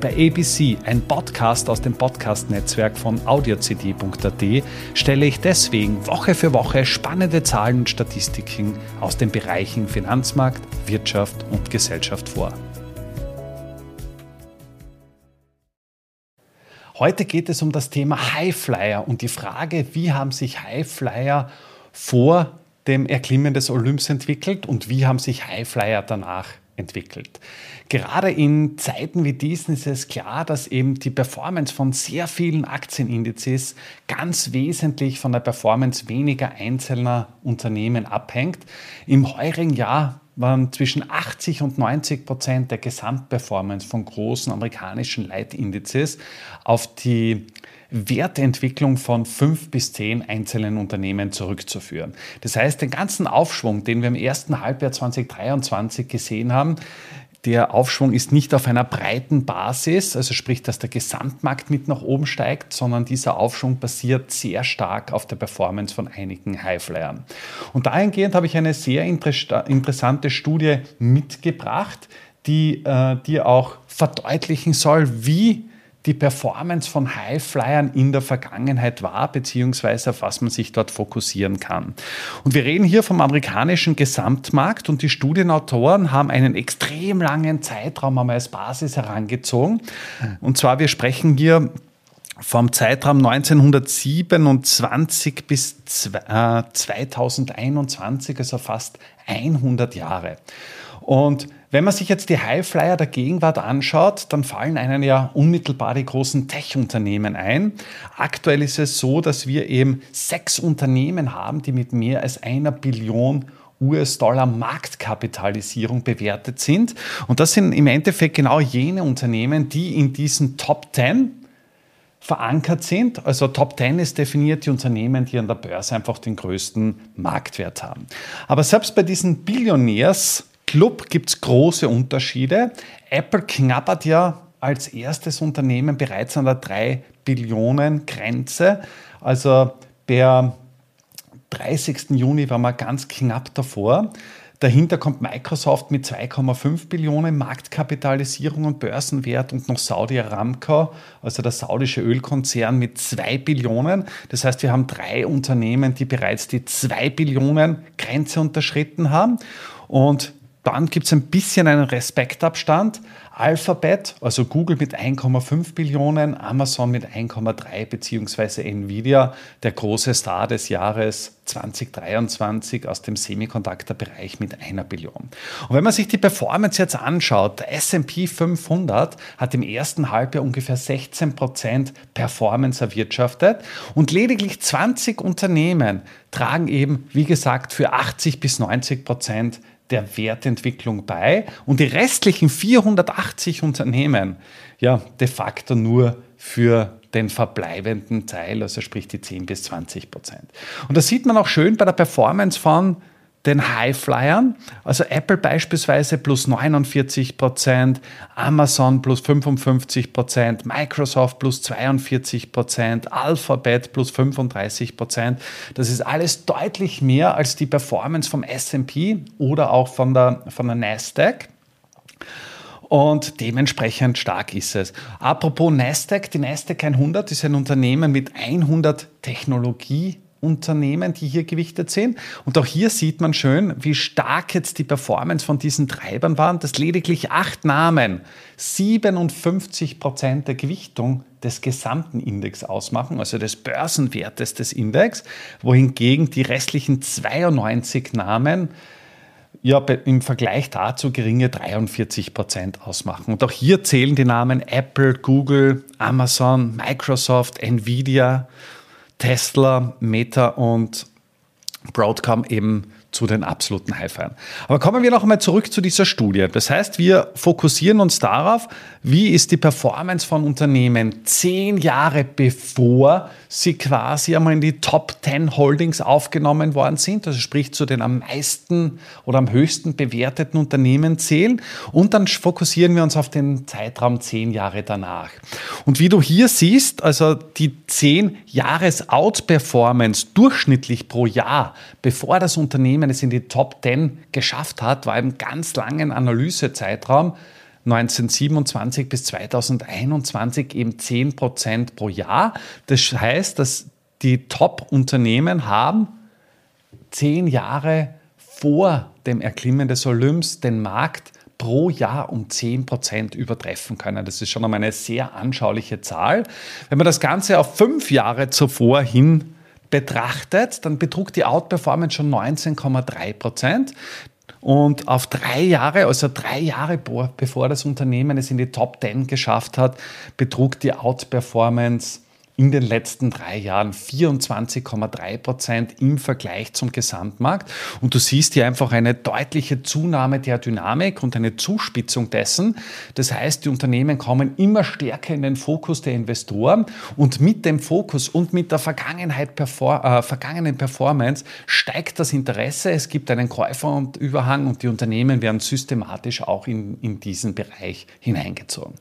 Bei ABC, ein Podcast aus dem Podcast-Netzwerk von audiocd.at, stelle ich deswegen Woche für Woche spannende Zahlen und Statistiken aus den Bereichen Finanzmarkt, Wirtschaft und Gesellschaft vor. Heute geht es um das Thema Highflyer und die Frage, wie haben sich Highflyer vor dem Erklimmen des Olymps entwickelt und wie haben sich Highflyer danach entwickelt entwickelt. Gerade in Zeiten wie diesen ist es klar, dass eben die Performance von sehr vielen Aktienindizes ganz wesentlich von der Performance weniger einzelner Unternehmen abhängt. Im heurigen Jahr waren zwischen 80 und 90 Prozent der Gesamtperformance von großen amerikanischen Leitindizes auf die Wertentwicklung von fünf bis zehn einzelnen Unternehmen zurückzuführen. Das heißt, den ganzen Aufschwung, den wir im ersten Halbjahr 2023 gesehen haben, der Aufschwung ist nicht auf einer breiten Basis, also sprich, dass der Gesamtmarkt mit nach oben steigt, sondern dieser Aufschwung basiert sehr stark auf der Performance von einigen Highflyern. Und dahingehend habe ich eine sehr interessante Studie mitgebracht, die äh, dir auch verdeutlichen soll, wie die Performance von Highflyern in der Vergangenheit war, beziehungsweise auf was man sich dort fokussieren kann. Und wir reden hier vom amerikanischen Gesamtmarkt und die Studienautoren haben einen extrem langen Zeitraum einmal als Basis herangezogen. Und zwar, wir sprechen hier vom Zeitraum 1927 bis 2021, also fast 100 Jahre. Und wenn man sich jetzt die Highflyer der Gegenwart anschaut, dann fallen einem ja unmittelbar die großen Tech-Unternehmen ein. Aktuell ist es so, dass wir eben sechs Unternehmen haben, die mit mehr als einer Billion US-Dollar Marktkapitalisierung bewertet sind. Und das sind im Endeffekt genau jene Unternehmen, die in diesen Top 10 verankert sind. Also Top 10 ist definiert die Unternehmen, die an der Börse einfach den größten Marktwert haben. Aber selbst bei diesen Billionärs Club gibt es große Unterschiede. Apple knabbert ja als erstes Unternehmen bereits an der 3 Billionen Grenze. Also per 30. Juni war man ganz knapp davor. Dahinter kommt Microsoft mit 2,5 Billionen Marktkapitalisierung und Börsenwert und noch Saudi Aramco, also der saudische Ölkonzern mit 2 Billionen. Das heißt, wir haben drei Unternehmen, die bereits die 2 Billionen Grenze unterschritten haben. Und dann gibt es ein bisschen einen Respektabstand. Alphabet, also Google mit 1,5 Billionen, Amazon mit 1,3 beziehungsweise Nvidia, der große Star des Jahres 2023 aus dem Semiconductor-Bereich mit einer Billion. Und wenn man sich die Performance jetzt anschaut, der S&P 500 hat im ersten Halbjahr ungefähr 16 Prozent Performance erwirtschaftet und lediglich 20 Unternehmen tragen eben, wie gesagt, für 80 bis 90 Prozent der Wertentwicklung bei und die restlichen 480 Unternehmen ja de facto nur für den verbleibenden Teil, also sprich die 10 bis 20 Prozent. Und das sieht man auch schön bei der Performance von den Highflyern, also Apple beispielsweise plus 49 Prozent, Amazon plus 55 Prozent, Microsoft plus 42 Prozent, Alphabet plus 35 Prozent. Das ist alles deutlich mehr als die Performance vom S&P oder auch von der, von der Nasdaq. Und dementsprechend stark ist es. Apropos Nasdaq, die Nasdaq 100 ist ein Unternehmen mit 100 Technologie Unternehmen, die hier gewichtet sind. Und auch hier sieht man schön, wie stark jetzt die Performance von diesen Treibern waren, dass lediglich acht Namen 57 Prozent der Gewichtung des gesamten Index ausmachen, also des Börsenwertes des Index, wohingegen die restlichen 92 Namen ja, im Vergleich dazu geringe 43 Prozent ausmachen. Und auch hier zählen die Namen Apple, Google, Amazon, Microsoft, Nvidia Tesla, Meta und Broadcom eben zu den absoluten Highflyern. Aber kommen wir noch einmal zurück zu dieser Studie. Das heißt, wir fokussieren uns darauf, wie ist die Performance von Unternehmen zehn Jahre bevor sie quasi einmal in die Top 10 Holdings aufgenommen worden sind, also sprich zu den am meisten oder am höchsten bewerteten Unternehmen zählen. Und dann fokussieren wir uns auf den Zeitraum zehn Jahre danach. Und wie du hier siehst, also die zehn Jahres Outperformance durchschnittlich pro Jahr, bevor das Unternehmen es in die Top 10 geschafft hat, war im ganz langen Analysezeitraum 1927 bis 2021 eben 10 Prozent pro Jahr. Das heißt, dass die Top-Unternehmen haben zehn Jahre vor dem Erklimmen des Olymps den Markt pro Jahr um 10 Prozent übertreffen können. Das ist schon einmal eine sehr anschauliche Zahl. Wenn man das Ganze auf fünf Jahre zuvor hin betrachtet, dann betrug die Outperformance schon 19,3 Prozent. Und auf drei Jahre, also drei Jahre bevor das Unternehmen es in die Top 10 geschafft hat, betrug die Outperformance in den letzten drei Jahren 24,3 Prozent im Vergleich zum Gesamtmarkt. Und du siehst hier einfach eine deutliche Zunahme der Dynamik und eine Zuspitzung dessen. Das heißt, die Unternehmen kommen immer stärker in den Fokus der Investoren und mit dem Fokus und mit der Vergangenheit perfor äh, vergangenen Performance steigt das Interesse. Es gibt einen Käuferüberhang und die Unternehmen werden systematisch auch in, in diesen Bereich hineingezogen.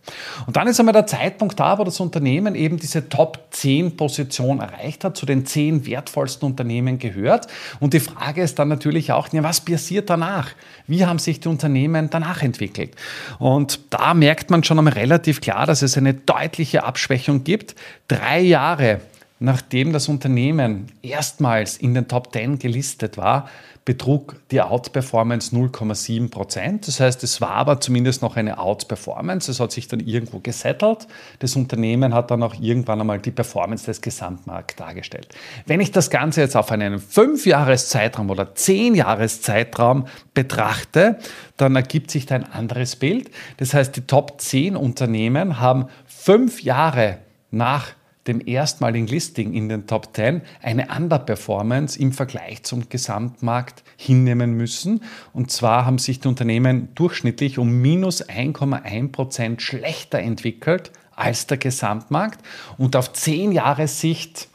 Und dann ist einmal der Zeitpunkt da, wo das Unternehmen eben diese Top 10 Position erreicht hat, zu den 10 wertvollsten Unternehmen gehört. Und die Frage ist dann natürlich auch, was passiert danach? Wie haben sich die Unternehmen danach entwickelt? Und da merkt man schon einmal relativ klar, dass es eine deutliche Abschwächung gibt. Drei Jahre nachdem das Unternehmen erstmals in den Top 10 gelistet war, betrug die Outperformance 0,7 Prozent. Das heißt, es war aber zumindest noch eine Outperformance. Es hat sich dann irgendwo gesettelt. Das Unternehmen hat dann auch irgendwann einmal die Performance des Gesamtmarkts dargestellt. Wenn ich das Ganze jetzt auf einen 5-Jahres-Zeitraum oder 10-Jahres-Zeitraum betrachte, dann ergibt sich da ein anderes Bild. Das heißt, die Top 10 Unternehmen haben fünf Jahre nach dem erstmaligen Listing in den Top 10 eine Underperformance im Vergleich zum Gesamtmarkt hinnehmen müssen. Und zwar haben sich die Unternehmen durchschnittlich um minus 1,1 Prozent schlechter entwickelt als der Gesamtmarkt und auf 10 Jahre Sicht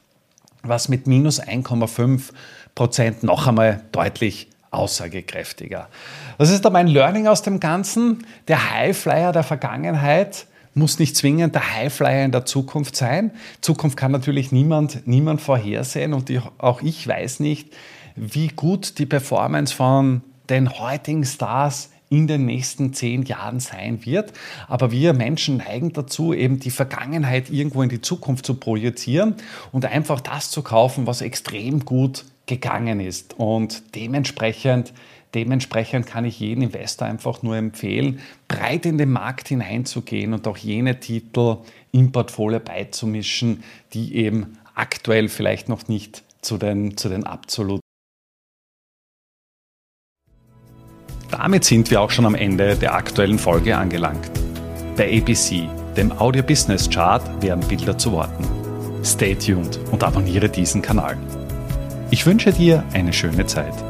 was mit minus 1,5 Prozent noch einmal deutlich aussagekräftiger. Was ist da mein Learning aus dem Ganzen? Der Highflyer der Vergangenheit muss nicht zwingend der Highflyer in der Zukunft sein. Zukunft kann natürlich niemand, niemand vorhersehen und die, auch ich weiß nicht, wie gut die Performance von den heutigen Stars in den nächsten zehn Jahren sein wird. Aber wir Menschen neigen dazu, eben die Vergangenheit irgendwo in die Zukunft zu projizieren und einfach das zu kaufen, was extrem gut gegangen ist. Und dementsprechend Dementsprechend kann ich jeden Investor einfach nur empfehlen, breit in den Markt hineinzugehen und auch jene Titel im Portfolio beizumischen, die eben aktuell vielleicht noch nicht zu den, zu den absoluten. Damit sind wir auch schon am Ende der aktuellen Folge angelangt. Bei ABC, dem Audio Business Chart, werden Bilder zu Worten. Stay tuned und abonniere diesen Kanal. Ich wünsche dir eine schöne Zeit.